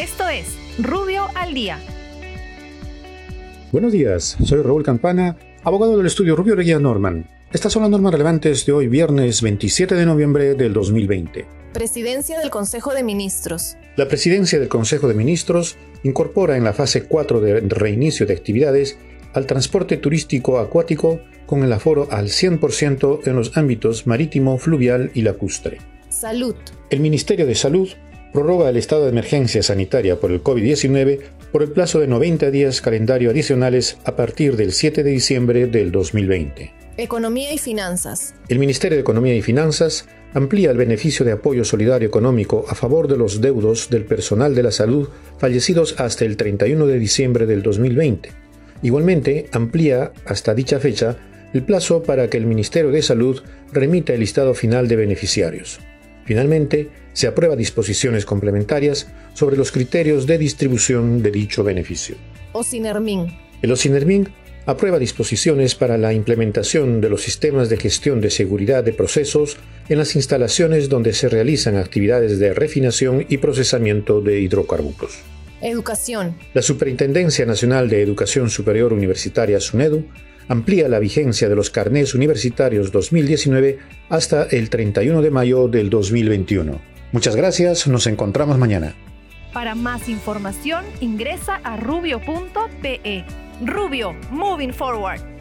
Esto es Rubio al Día. Buenos días, soy Raúl Campana, abogado del estudio Rubio Leguía Norman. Estas son las normas relevantes de hoy, viernes 27 de noviembre del 2020. Presidencia del Consejo de Ministros. La presidencia del Consejo de Ministros incorpora en la fase 4 de reinicio de actividades al transporte turístico acuático con el aforo al 100% en los ámbitos marítimo, fluvial y lacustre. Salud. El Ministerio de Salud prorroga el estado de emergencia sanitaria por el COVID-19 por el plazo de 90 días calendario adicionales a partir del 7 de diciembre del 2020. Economía y finanzas. El Ministerio de Economía y Finanzas amplía el beneficio de apoyo solidario económico a favor de los deudos del personal de la salud fallecidos hasta el 31 de diciembre del 2020. Igualmente, amplía hasta dicha fecha el plazo para que el Ministerio de Salud remita el listado final de beneficiarios. Finalmente, se aprueba disposiciones complementarias sobre los criterios de distribución de dicho beneficio. Ocinermin. El Ocinermin aprueba disposiciones para la implementación de los sistemas de gestión de seguridad de procesos en las instalaciones donde se realizan actividades de refinación y procesamiento de hidrocarburos. Educación. La Superintendencia Nacional de Educación Superior Universitaria SUNEDU amplía la vigencia de los carnés universitarios 2019 hasta el 31 de mayo del 2021. Muchas gracias, nos encontramos mañana. Para más información ingresa a rubio.pe. Rubio, moving forward.